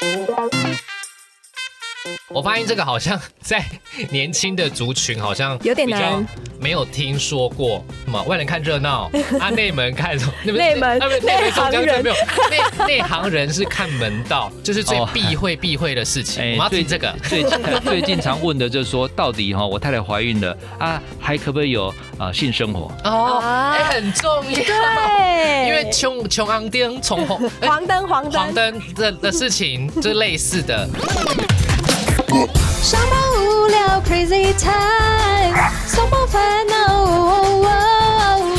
Música 我发现这个好像在年轻的族群好像有点比较难没有听说过什么外人看热闹，啊内门看什么？那内门啊不内内门行人没有内内行人是看门道，就是最哦避讳避讳的事情。我们要最听这个。最近 最近常问的就是说，到底哈我太太怀孕了啊，还可不可以有啊性生活？哦，啊哎，很重要，对，因为穷穷昂丁从红哎黄灯黄灯黄灯，灯的的事情，就是类似的。上班无聊 Crazy Time，松绑烦恼。哦哦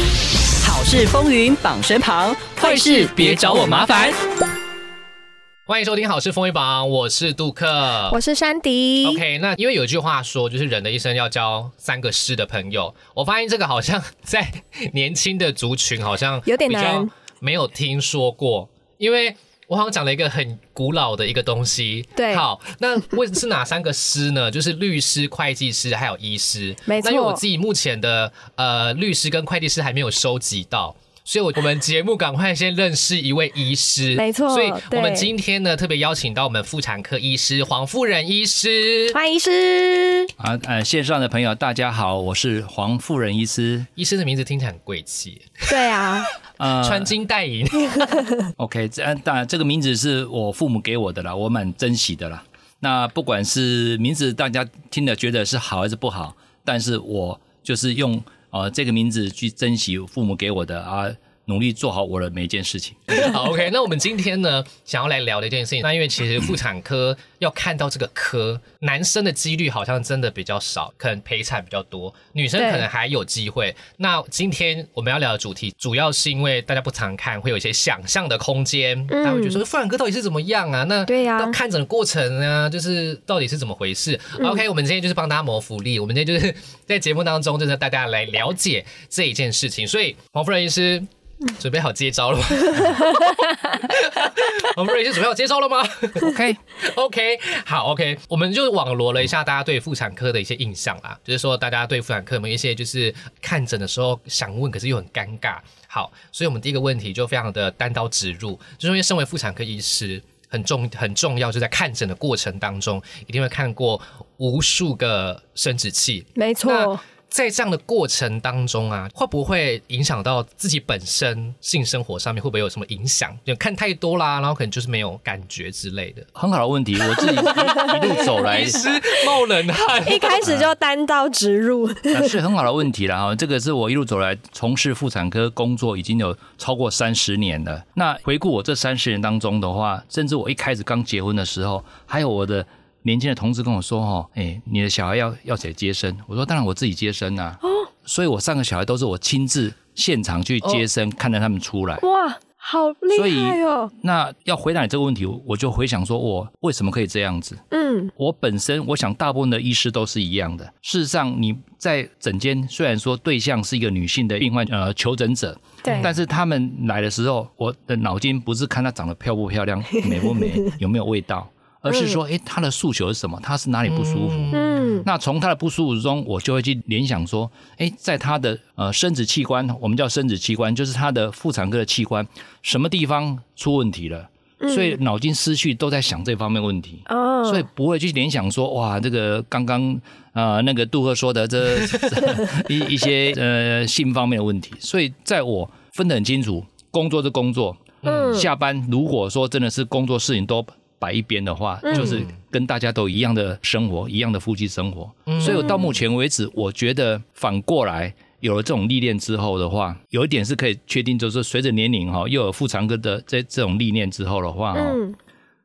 好事风云榜身旁，坏事别找我麻烦。欢迎收听《好事风云榜》，我是杜克，我是山迪。OK，那因为有一句话说，就是人的一生要交三个诗的朋友。我发现这个好像在年轻的族群好像有点难没有听说过，因为我好像讲了一个很古老的一个东西。对好，那为是哪三个师呢？就是律师、会计师还有医师。没错那因为我自己目前的呃律师跟会计师还没有收集到。所以，我我们节目赶快先认识一位医师，没错所以，我们今天呢，特别邀请到我们妇产科医师黄夫人医师。欢迎医师，啊呃，线上的朋友大家好，我是黄夫人医师。医师的名字听起来很贵气，对啊，呃穿金戴银。OK，这呃当然这个名字是我父母给我的啦，我蛮珍惜的啦。那不管是名字大家听了觉得是好还是不好，但是我就是用呃这个名字去珍惜父母给我的啊，努力做好我的每一件事情。好，OK，那我们今天呢，想要来聊的一件事情，那因为其实妇产科要看到这个科，男生的几率好像真的比较少，可能陪产比较多，女生可能还有机会。那今天我们要聊的主题，主要是因为大家不常看，会有一些想象的空间，大家会觉得说妇产科到底是怎么样啊？那嗯对呀到看诊的过程呢，就是到底是怎么回事、o 嗯 k 我们今天就是帮大家谋福利，我们今天就是在节目当中，就是大家来了解这一件事情。所以黄夫人医师。准备好接招了吗？黄夫人医师准备好接招了吗 OK，？OK，好，OK，我们就网罗了一下大家对妇产科的一些印象啦，就是说大家对妇产科有没有一些就是看诊的时候想问，可是又很尴尬。好，所以我们第一个问题就非常的单刀直入，就是因为身为妇产科医师。很重很重要，就在看诊的过程当中，一定会看过无数个生殖器，没错那，在这样的过程当中啊，会不会影响到自己本身性生活上面？会不会有什么影响？就看太多啦，然后可能就是没有感觉之类的。很好的问题，我自己一一路走来冒冷汗，一开始就单刀直入，啊，是很好的问题了哈。这个是我一路走来从事妇产科工作已经有超过三十年了。那回顾我这三十年当中的话，甚至我一开始刚结婚的时候，还有我的年轻的同事跟我说：“哈，哎，你的小孩要要谁接生？”我说：“当然我自己接生啊。”哦，所以我三个小孩都是我亲自现场去接生，看着他们出来。哇，好厉害哦，那要回答你这个问题，我就回想说，我为什么可以这样子？嗯，我本身，我想大部分的医师都是一样的。事实上，你在诊间虽然说对象是一个女性的病患，呃，求诊者，对，但是他们来的时候，我的脑筋不是看她长得漂不漂亮、美不美、有没有味道，而是说，诶，他的诉求是什么？他是哪里不舒服？嗯，那从他的不舒服中，我就会去联想说，诶，在他的呃生殖器官，我们叫生殖器官，就是他的妇产科的器官，什么地方出问题了？所以脑筋思绪都在想这方面问题。哦，所以不会去联想说，哇，这个刚刚呃那个杜克说的这 一一些呃性方面的问题，所以在我分得很清楚，工作是工作，嗯下班如果说真的是工作事情都摆一边的话，嗯就是跟大家都一样的生活，一样的夫妻生活。所以我到目前为止，我觉得反过来。有了这种历练之后的话，有一点是可以确定，就是随着年龄哈，又有妇产科的这这种历练之后的话，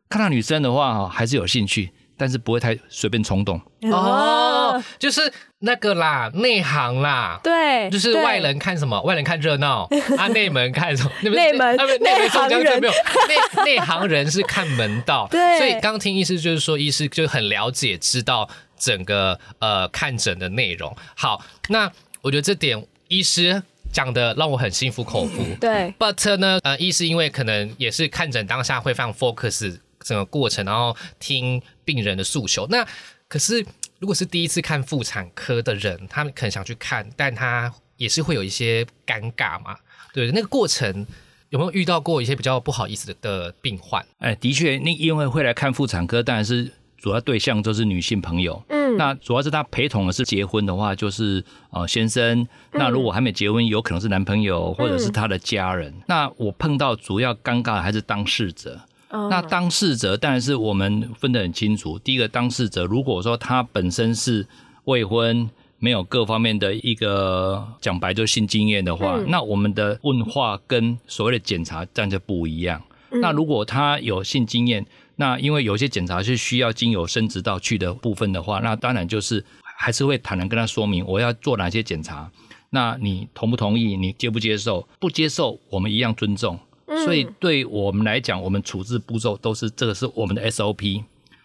看到女生的话哈，还是有兴趣，但是不会太随便冲动。哦，就是那个啦，内行啦。对，就是外人看什么？外人看热闹，啊，内门看什么？那内门啊不内内门行人没有，内内行人是看门道。对所以刚听医师就是说，医师就很了解，知道整个呃看诊的内容。好，那我觉得这点医师讲的让我很心服口服。对，But 呢，呃，一是因为可能也是看诊当下会非常 focus 整个过程，然后听病人的诉求。那可是如果是第一次看妇产科的人，他们可能想去看，但他也是会有一些尴尬嘛，对，那个过程有没有遇到过一些比较不好意思的的病患？哎，的确，那因为会来看妇产科，当然是主要对象就是女性朋友。嗯，那主要是他陪同的是结婚的话，就是呃先生。那如果还没结婚，有可能是男朋友或者是他的家人。那我碰到主要尴尬的还是当事者。哦那当事者当然是我们分得很清楚。第一个当事者，如果说他本身是未婚，没有各方面的一个讲白就性经验的话，嗯那我们的问话跟所谓的检查这样就不一样。那如果他有性经验，那因为有些检查是需要经由生殖道去的部分的话，那当然就是还是会坦然跟他说明我要做哪些检查。那你同不同意？你接不接受？不接受，我们一样尊重。所以对我们来讲，我们处置步骤都是这个是我们的 SOP。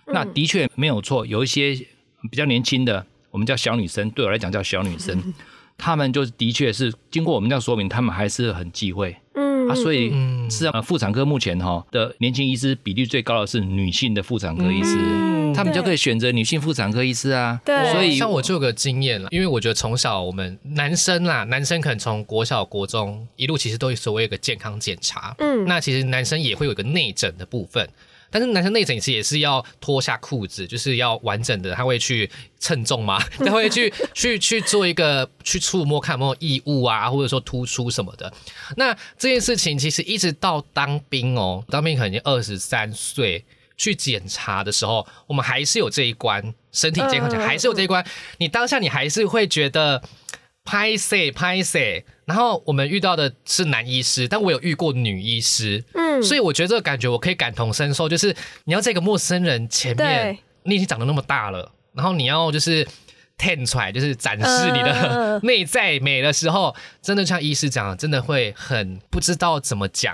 那的确没有错，有一些比较年轻的，我们叫小女生，对我来讲叫小女生，她们就的确是经过我们这样说明，她们还是很忌讳。嗯啊，所以嗯是啊，妇产科目前哈的年轻医师比例最高的是女性的妇产科医师，嗯他们就可以选择女性妇产科医师啊。对所以像我就有个经验了，因为我觉得从小我们男生啦，男生可能从国小、国中一路其实都有所谓一个健康检查，嗯那其实男生也会有一个内诊的部分。但是男生内诊其实也是要脱下裤子，就是要完整的，他会去称重嘛，他会去去去做一个去触摸看有没有异物啊，或者说突出什么的。那这件事情其实一直到当兵哦，当兵可能已经二十三岁去检查的时候，我们还是有这一关，身体健康检查嗯还是有这一关。你当下你还是会觉得拍谁拍谁，然后我们遇到的是男医师，但我有遇过女医师，嗯所以我觉得这个感觉我可以感同身受，就是你要在一个陌生人前面，你已经长得那么大了，然后你要就是。探出来就是展示你的嗯内在美的时候，真的像医师讲的，真的会很不知道怎么讲。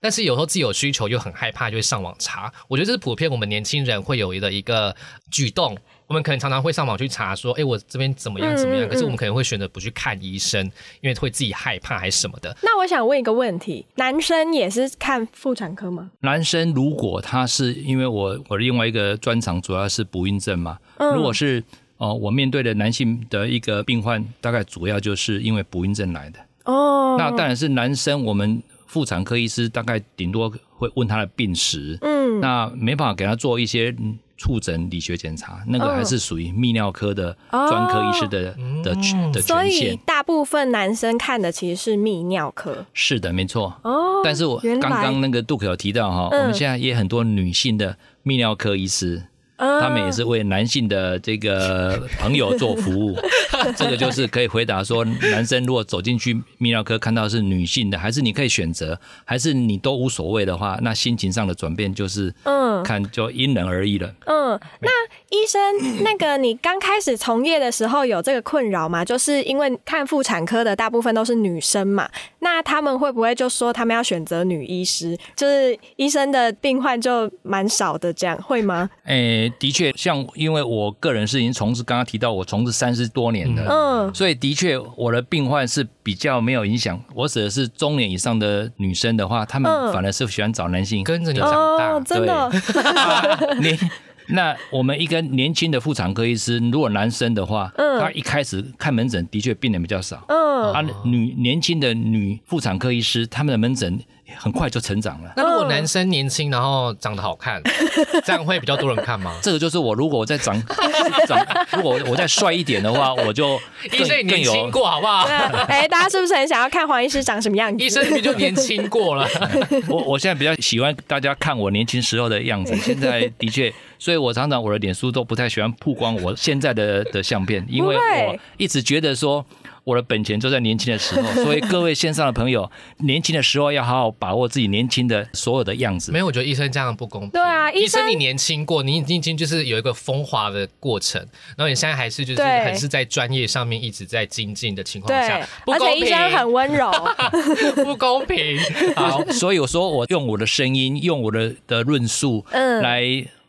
但是有时候自己有需求又很害怕，就会上网查。我觉得这是普遍我们年轻人会有的一个举动。我们可能常常会上网去查说，哎，我这边怎么样怎么样？嗯嗯可是我们可能会选择不去看医生，因为会自己害怕还是什么的。那我想问一个问题，男生也是看妇产科吗？男生如果他是因为我我另外一个专长主要是不孕症嘛，嗯如果是哦、我面对的男性的一个病患，大概主要就是因为不孕症来的。哦，那当然是男生，我们妇产科医师大概顶多会问他的病史，嗯那没办法给他做一些嗯触诊理学检查，那个嗯还是属于泌尿科的专科医师的、的权的哦所以权限。大部分男生看的其实是泌尿科是的，没错。哦。但是我刚刚那个杜可有提到哈，嗯我们现在也很多女性的泌尿科医师，嗯他们也是为男性的这个朋友做服务。这个就是可以回答说，男生如果走进去泌尿科看到是女性的，还是你可以选择，还是你都无所谓的话，那心情上的转变就是嗯看就因人而异了。嗯，那医生，那个你刚开始从业的时候有这个困扰吗？就是因为看妇产科的大部分都是女生嘛，那他们会不会就说他们要选择女医师，就是医生的病患就蛮少的，这样会吗？诶、的确，像因为我个人是已经从事，刚刚提到我从事三十多年的，嗯所以的确我的病患是比较没有影响。我指的是中年以上的女生的话，他们嗯反而是喜欢找男性跟着你长大，哦，真的，年。那我们一个年轻的妇产科医师，如果男生的话，嗯他一开始看门诊的确病人比较少。嗯啊，女年轻的女妇产科医师，他们的门诊很快就成长了。那如果男生年轻，然后长得好看，这样会比较多人看吗？这个就是我，如果我再长 长，如果我再帅一点的话，我就更医生年轻过，好不好？哎、大家是不是很想要看黄医师长什么样子？医生你就年轻过了，我我现在比较喜欢大家看我年轻时候的样子，现在的确，所以我常常我的脸书都不太喜欢曝光我现在的的相片，因为我一直觉得说。我的本钱就在年轻的时候，所以各位线上的朋友，年轻的时候要好好把握自己年轻的所有的样子没。有，我觉得医生这样不公平。对啊医生你年轻过，你已经就是有一个风华的过程，然后你现在还是就是对还是在专业上面一直在精进的情况下，，不而公平，且医生很温柔，不公平。好，所以我说我用我的声音，用我的的论述，嗯来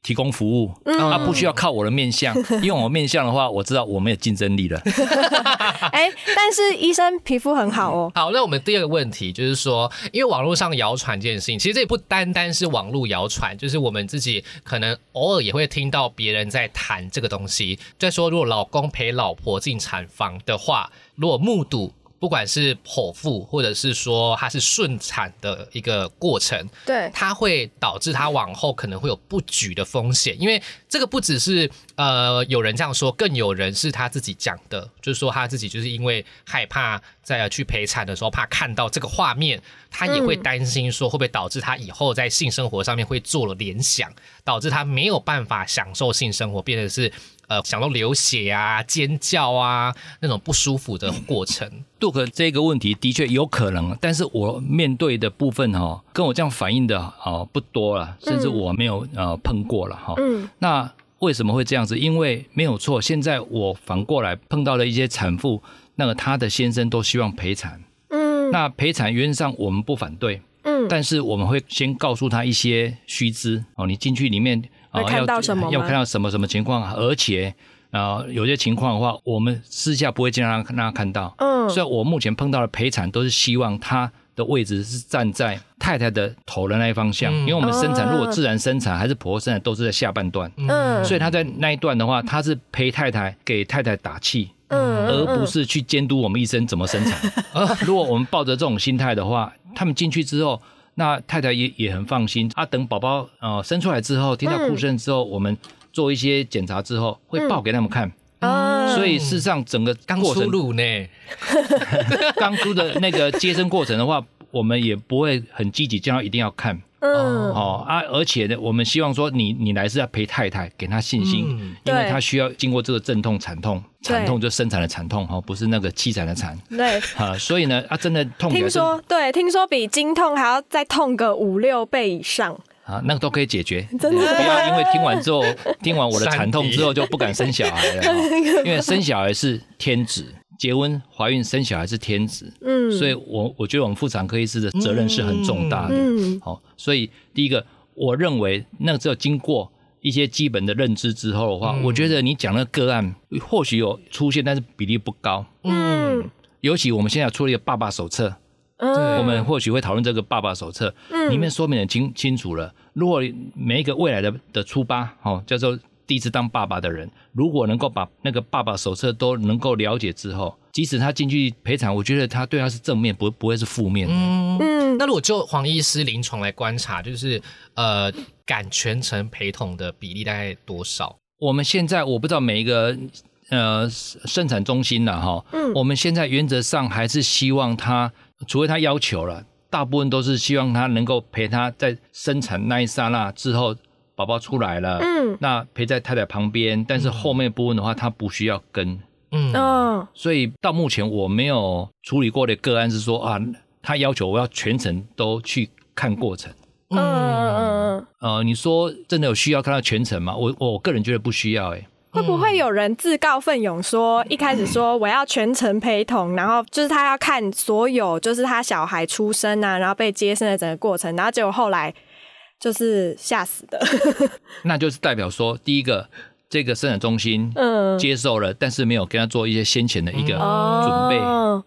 提供服务，啊，不需要靠我的面相，因为我面相的话，我知道我没有竞争力了。哎、但是医生皮肤很好哦。好，那我们第二个问题就是说，因为网络上谣传这件事情，其实这也不单单是网络谣传，就是我们自己可能偶尔也会听到别人在谈这个东西，在说如果老公陪老婆进产房的话，如果目睹不管是剖腹或者是说它是顺产的一个过程，对，它会导致它往后可能会有不举的风险，因为这个不只是呃有人这样说，更有人是他自己讲的，就是说他自己就是因为害怕在去陪产的时候怕看到这个画面，他也会担心说会不会导致他以后在性生活上面会做了联想，导致他没有办法享受性生活，变得是呃想到流血啊、尖叫啊那种不舒服的过程。杜克这个问题的确有可能，但是我面对的部分哈，跟我这样反应的哦不多了，甚至我没有呃碰过了哈。嗯那为什么会这样子？因为没有错，现在我反过来碰到了一些产妇，那个她的先生都希望陪产。嗯那陪产原则上我们不反对，嗯，但是我们会先告诉他一些须知哦，你进去里面会看要要看到什么什么情况，而且啊、呃有些情况的话，我们私下不会经常让他让他看到。嗯所以我目前碰到的陪产都是希望他的位置是站在太太的头的那一方向，嗯因为我们生产哦如果自然生产还是剖腹生产都是在下半段，嗯所以他在那一段的话，他是陪太太给太太打气，嗯而不是去监督我们医生怎么生产。如果我们抱着这种心态的话，他们进去之后，那太太也也很放心啊。等宝宝呃生出来之后，听到哭声之后，我们做一些检查之后，会报给他们看。嗯所以事实上，整个刚出过程炉呢，刚出的那个接生过程的话，我们也不会很积极叫他一定要看。嗯。哦啊，而且呢，我们希望说你你来是要陪太太，给她信心，嗯。因为她需要经过这个阵痛、惨痛，对。惨痛就生产的惨痛哈，不是那个凄惨的惨。对，啊，所以呢啊，真的痛听是说对，听说比经痛还要再痛个五六倍以上。啊，那个都可以解决，真的不要因为听完之后，听完我的山惨痛之后就不敢生小孩了，因为生小孩是天职，结婚、怀孕、生小孩是天职，嗯，所以我我觉得我们妇产科医师的责任是很重大的。嗯。好、所以第一个，我认为那个只有经过一些基本的认知之后的话，嗯。我觉得你讲的个案或许有出现，但是比例不高。嗯。尤其我们现在有出了一个爸爸手册，嗯我们或许会讨论这个爸爸手册，嗯里面说明很清清楚了。如果每一个未来的的初八，哦，叫做第一次当爸爸的人，如果能够把那个爸爸手册都能够了解之后，即使他进去陪产，我觉得他对他是正面，不不会是负面的。嗯。嗯那如果就黄医师临床来观察，就是呃，敢全程陪同的比例大概多少？我们现在我不知道每一个呃生产中心了哈，嗯我们现在原则上还是希望他，除非他要求了，大部分都是希望他能够陪他在生产那一刹那之后，宝宝出来了，嗯那陪在太太旁边，但是后面部分的话，他不需要跟。嗯嗯所以到目前我没有处理过的个案是说啊，他要求我要全程都去看过程。嗯嗯嗯，呃，你说真的有需要看到全程吗？我我个人觉得不需要、欸，会不会有人自告奋勇说，一开始说我要全程陪同，然后就是他要看所有，就是他小孩出生啊，然后被接生的整个过程，然后结果后来就是吓死的。那就是代表说，第一个，这个生产中心嗯。接受了，但是没有跟他做一些先前的一个哦准备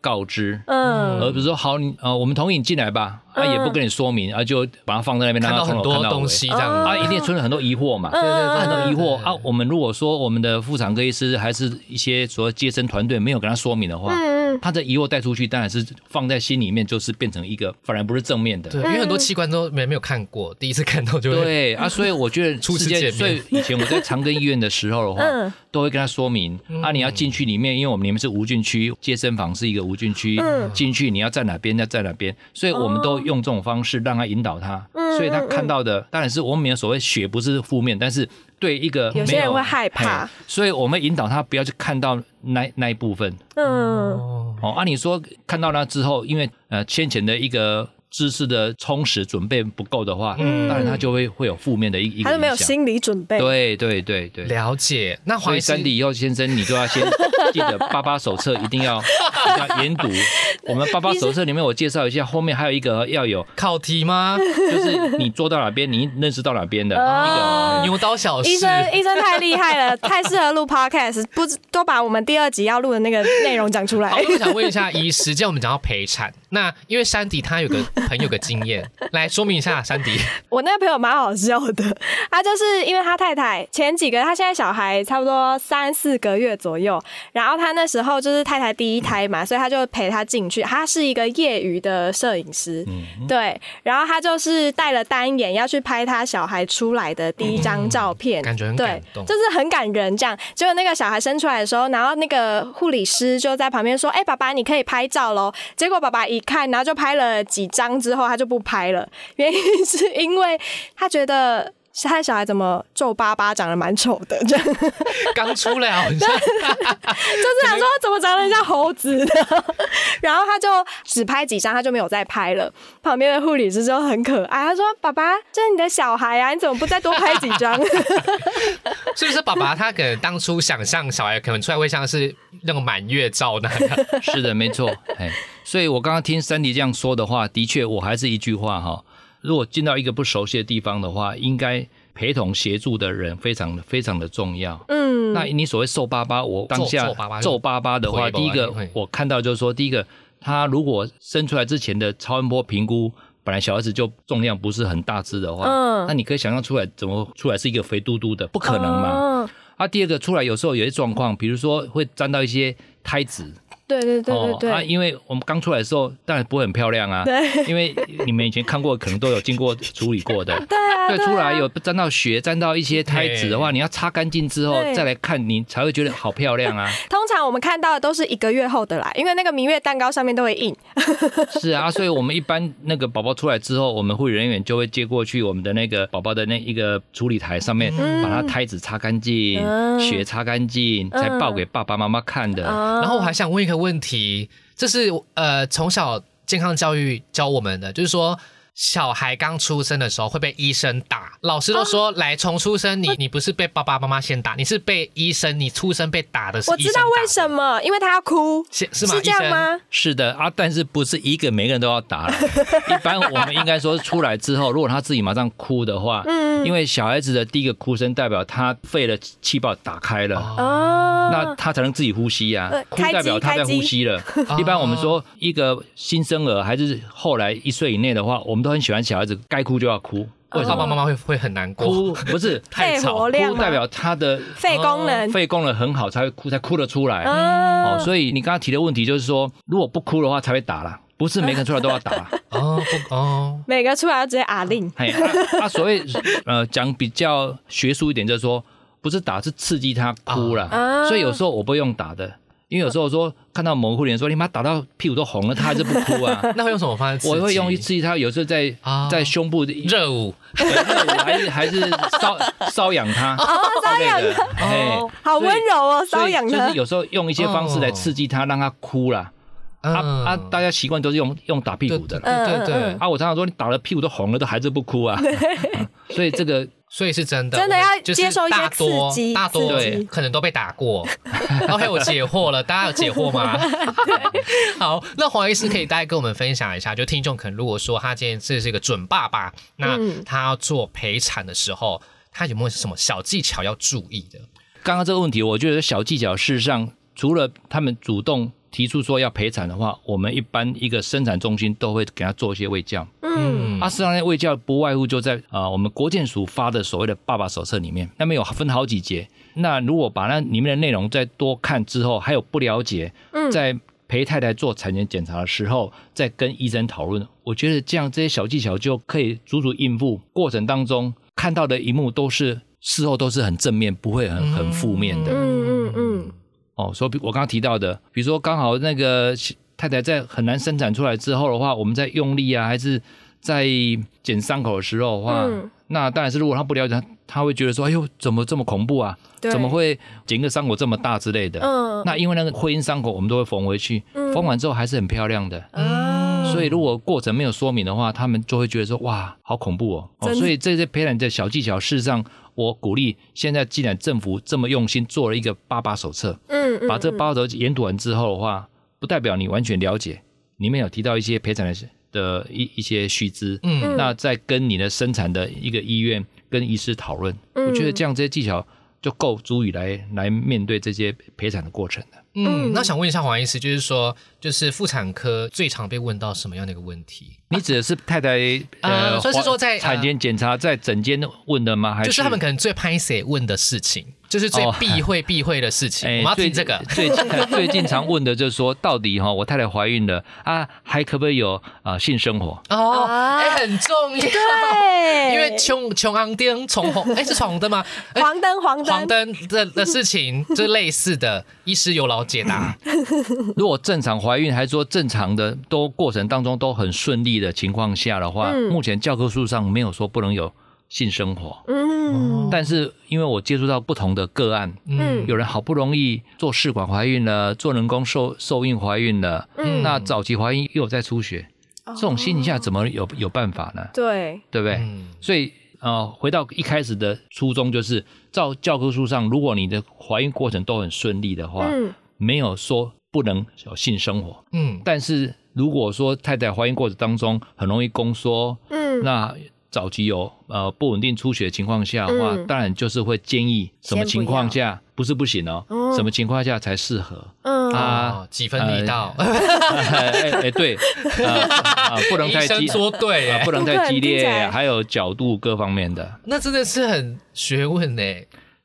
告知，嗯。而不是说好你呃我们同意你进来吧，啊嗯也不跟你说明，啊就把它放在那边，看让他从头到很多东西这样。哦子。啊，一定存了很多疑惑嘛，对对对很多疑惑。对啊。我们如果说我们的妇产科医师还是一些所谓接生团队没有跟他说明的话，嗯。他的疑惑带出去，当然是放在心里面，就是变成一个反而不是正面的。对，因为很多器官都没没有看过，第一次看到就会对啊，所以我觉得 初次世界见面。所以以前我在长庚医院的时候的话，嗯。都会跟他说明啊，你要进去里面，因为我们里面是无菌区，接生房是一个无菌区，嗯。进去你要在哪边，要在哪边，所以我们都用这种方式让他引导他，嗯所以他看到的当然是我们没有所谓血不是负面，但是对一个有些没人会害怕。所以我们引导他不要去看到那那一部分。嗯。哦。按、啊、你说看到那之后，因为呃先前的一个知识的充实准备不够的话，嗯当然他就会会有负面的一一个他就没有心理准备。对对对对。了解。那所以黄医师三弟以后先生，你就要先 记得八八手册一定要研读。我们八八手册里面我介绍一下，后面还有一个要有，考题吗？就是你做到哪边，你认识到哪边的一哦个。牛刀小试医。生，医生太厉害了，太适合录 podcast，不知都把我们第二集要录的那个内容讲出来好，。我想问一下医师，既然我们讲到陪产，那因为山迪他有个朋友的经验，来说明一下，珊迪。我那个朋友蛮好笑的，他就是因为他太太前几个，他现在小孩差不多三四个月左右，然后他那时候就是太太第一胎嘛，所以他就陪他进去。他是一个业余的摄影师，对，然后他就是带了单眼要去拍他小孩出来的第一张照片，感觉很对感，动就是很感人。这样，结果那个小孩生出来的时候，然后那个护理师就在旁边说：“哎、爸爸，你可以拍照喽。”结果爸爸一看，然后就拍了几张之后，他就不拍了。原因是因为他觉得他的小孩怎么皱巴巴，长得蛮丑的，这样 刚出来好像 就是想说怎么长得像猴子的。然后他就只拍几张，他就没有再拍了。旁边的护理师就很可爱，他说：“爸爸，这是你的小孩啊，你怎么不再多拍几张？” 是不是爸爸他可能当初想象小孩可能出来会像是那个满月照那样？是的，没错，哎，所以我刚刚听珊迪这样说的话，的确，我还是一句话哈，如果进到一个不熟悉的地方的话，应该陪同协助的人非常的非常的重要。嗯，那你所谓瘦巴巴，我当下皱皱巴巴皱巴巴的话，第一个我看到就是说，第一个他如果生出来之前的超音波评估。本来小孩子就重量不是很大只的话，嗯那你可以想象出来怎么出来是一个肥嘟嘟的，不可能嘛。哦啊，第二个出来有时候有些状况，比如说会沾到一些胎脂，对对对对对，啊，因为我们刚出来的时候，当然不会很漂亮啊，对。因为你们以前看过，可能都有经过处理过的。对啊，对，出来有沾到血、沾到一些胎脂的话，你要擦干净之后再来看，你才会觉得好漂亮啊。通常我们看到的都是一个月后的啦，因为那个明月蛋糕上面都会印。是啊，所以我们一般那个宝宝出来之后，我们护理人员就会接过去我们的那个宝宝的那一个处理台上面，嗯。把它胎脂擦干净，嗯。血擦干净，才抱给爸爸妈妈看的。然然后我还想问一个问题，这是呃从小健康教育教我们的，就是说。小孩刚出生的时候会被医生打，老师都说来从出生你你不是被爸爸妈妈先打，你是被医生你出生被打的是我知道为什么，因为他要哭，是是吗？是这样吗？是的啊，但是不是一个每个人都要打了。一般我们应该说出来之后，如果他自己马上哭的话，嗯，因为小孩子的第一个哭声代表他肺的气泡打开了。哦，那他才能自己呼吸呀、呃哭代表他在呼吸了。一般我们说一个新生儿还是后来一岁以内的话，我们都很喜欢小孩子该哭就要哭。为什么爸爸妈妈会会很难过？哭不是 太吵哭代表他的肺功能，肺功能很好才会哭，才哭得出来。嗯哦，所以你刚刚提的问题就是说，如果不哭的话才会打啦，不是每个人出来都要打。哦不哦，每个出来都直接阿令，嘿，啊啊，所谓呃讲比较学术一点，就是说不是打，是刺激他哭了。啊所以有时候我不用打的，因为有时候说看到某个护理员说你妈打到屁股都红了，他还是不哭啊。那会用什么方式？我会用一刺激他，有时候在啊在胸部热舞热舞还是还是瘙瘙痒他，瘙痒的，好温柔哦，瘙痒他就是。有时候用一些方式来刺激他，让他哭啦。啊嗯啊，大家习惯都是用用打屁股的对啦。对啊，我常常说你打了屁股都红了，都还是不哭啊。嗯 所以这个所以是真的，真的要就是接受一些大多刺激大多刺激可能都被打过。OK，我解惑了，大家有解惑吗？好，那黄医师可以大概跟我们分享一下，就听众可能如果说他今天这是一个准爸爸，那嗯他要做陪产的时候，他有没有什么小技巧要注意的？刚刚这个问题，我觉得小技巧，事实上除了他们主动提出说要陪产的话，我们一般一个生产中心都会给他做一些喂教。嗯，啊，事实上，那喂教不外乎就在啊、我们国健署发的所谓的爸爸手册里面，那边有分好几节。那如果把那里面的内容再多看之后，还有不了解，嗯在陪太太做产前检查的时候，再跟医生讨论，我觉得这样这些小技巧就可以足足应付过程当中看到的一幕都是事后都是很正面，不会很很负面的。哦，所以比我刚刚提到的，比如说刚好那个太太在很难生产出来之后的话，我们在用力啊，还是在剪伤口的时候的话，嗯那当然是如果他不了解，他他会觉得说，哎呦，怎么这么恐怖啊？怎么会剪个伤口这么大之类的？嗯那因为那个会阴伤口，我们都会缝回去，嗯缝完之后还是很漂亮的。啊所以如果过程没有说明的话，他们就会觉得说哇，好恐怖哦。哦所以这些培养的小技巧，事实上我鼓励，现在既然政府这么用心做了一个八八手册，嗯嗯把这八则研读完之后的话，不代表你完全了解，里面有提到一些陪产的的一一些须知，嗯。那再跟你的生产的一个医院跟医师讨论，嗯我觉得这样这些技巧就够足以来来面对这些陪产的过程了。嗯，那想问一下黄医师，就是说，就是妇产科最常被问到什么样的一个问题？你指的是太太呃呃，所以是说在呃产前检查在诊间问的吗？还是就是他们可能最拍谁问的事情，就是最哦避讳避讳的事情。我们要听这个。最近 最近常问的就是说，到底哈，我太太怀孕了啊，还可不可以有啊性生活？哦，啊哎、很重要。对，因为穷穷昂丁从红，哎、是闯红灯吗？哎黄灯黄灯黄灯的的事情，就是类似的，医师有劳解答。如果正常怀孕，还是说正常的都过程当中都很顺利的情况下的话，嗯目前教科书上没有说不能有性生活。嗯，但是因为我接触到不同的个案，嗯有人好不容易做试管怀孕了，做人工受受孕怀孕了，嗯那早期怀孕又有在出血，这种情形下怎么有有办法呢？对，对不对？嗯所以呃，回到一开始的初衷，就是照教科书上，如果你的怀孕过程都很顺利的话，嗯没有说不能有性生活。嗯。但是如果说太太怀孕过程当中很容易宫缩，嗯，那早期有呃不稳定出血的情况下的话，嗯。当然就是会建议什么情况下不是不行哦，哦。什么情况下才适合。嗯。啊哦，几分力道，哎哎对，不能太激医生说对、不能太激烈，来。还有角度各方面的。那真的是很学问呢。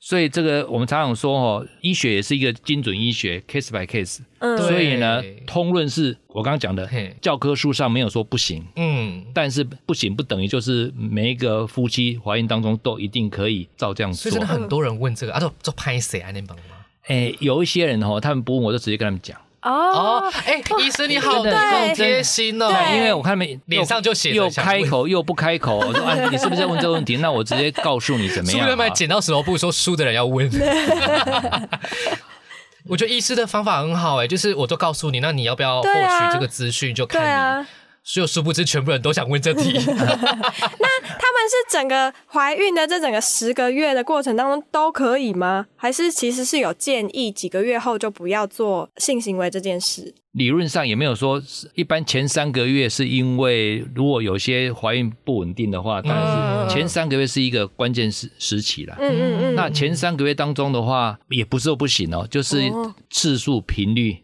所以这个我们常常说哦，医学也是一个精准医学，case by case。嗯对所以呢，通论是我刚刚讲的嘿，教科书上没有说不行，嗯，但是不行不等于就是每一个夫妻怀孕当中都一定可以照这样做所以真的。很多人问这个啊，都做拍谁啊？那帮吗？哎，有一些人哦，他们不问我就直接跟他们讲，哦哦，哎、医生你好，你好贴心哦。因为我看他们脸上就写又开口又不开口，我说啊，你是不是在问这个问题？那我直接告诉你怎么样啊输的人买剪刀石头布，说输的人要问。我觉得医师的方法很好哎、就是我都告诉你，那你要不要获取这个资讯就看你。啊，所以殊不知，全部人都想问这题。那他们是整个怀孕的这整个十个月的过程当中都可以吗？还是其实是有建议几个月后就不要做性行为这件事？理论上也没有说，一般前三个月是因为如果有些怀孕不稳定的话，当然是前三个月是一个关键时时期了。嗯嗯嗯，那前三个月当中的话，也不是说不行哦，就是哦次数、频率嗯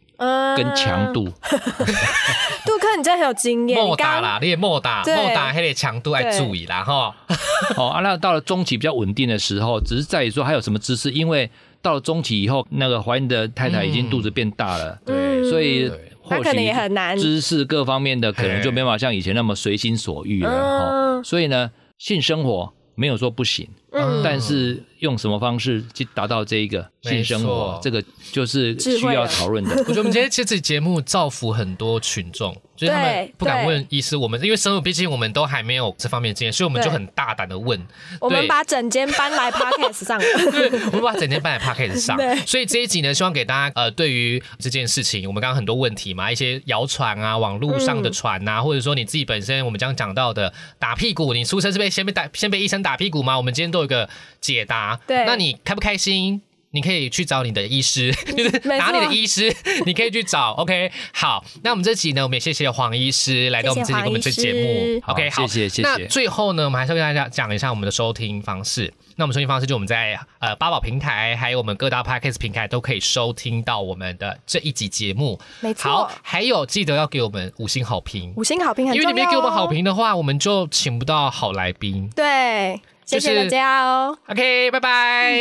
跟强度。杜克，你真的很有经验。莫打啦，你也莫打，对。莫打，还得强度要注意啦哈。哦啊，那到了中期比较稳定的时候，只是在于说还有什么姿势，因为到了中期以后，那个怀孕的太太已经肚子变大了，对所以对或许也很难。姿势各方面的可能就没办法像以前那么随心所欲了哈、嗯。所以呢，性生活没有说不行，嗯。但是用什么方式去达到这一个性生，活这个就是需要讨论的。我觉得我们今天这次节目造福很多群众，就是他们不敢问医师，我们因为生物毕竟我们都还没有这方面的经验，所以我们就很大胆的问。我们把整间搬来 podcast 上，对我们把整间搬来 p o c a s t 上。对，所以这一集呢，希望给大家呃，对于这件事情，我们刚刚很多问题嘛，一些谣传啊，网络上的传啊，或者说你自己本身，我们刚刚讲到的打屁股，你出生是被先被打先被医生打屁股吗？我们今天都有一个解答。对那你开不开心？你可以去找你的医师，就是没错打你的医师，你可以去找。OK，好，那我们这集呢，我们也谢谢黄医师来到我们这集给我们这节目师。OK，谢谢谢谢那最后呢，我们还是要跟大家讲一下我们的收听方式。那我们收听方式就我们在呃八宝平台，还有我们各大 podcast 平台都可以收听到我们的这一集节目。没错好，还有记得要给我们五星好评，五星好评很重要、哦。因为你没给我们好，评的话，我们就请不到好来宾。对，谢谢大家哦。OK，拜拜。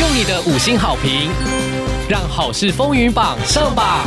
用你的五星好评，让好事风云榜上榜。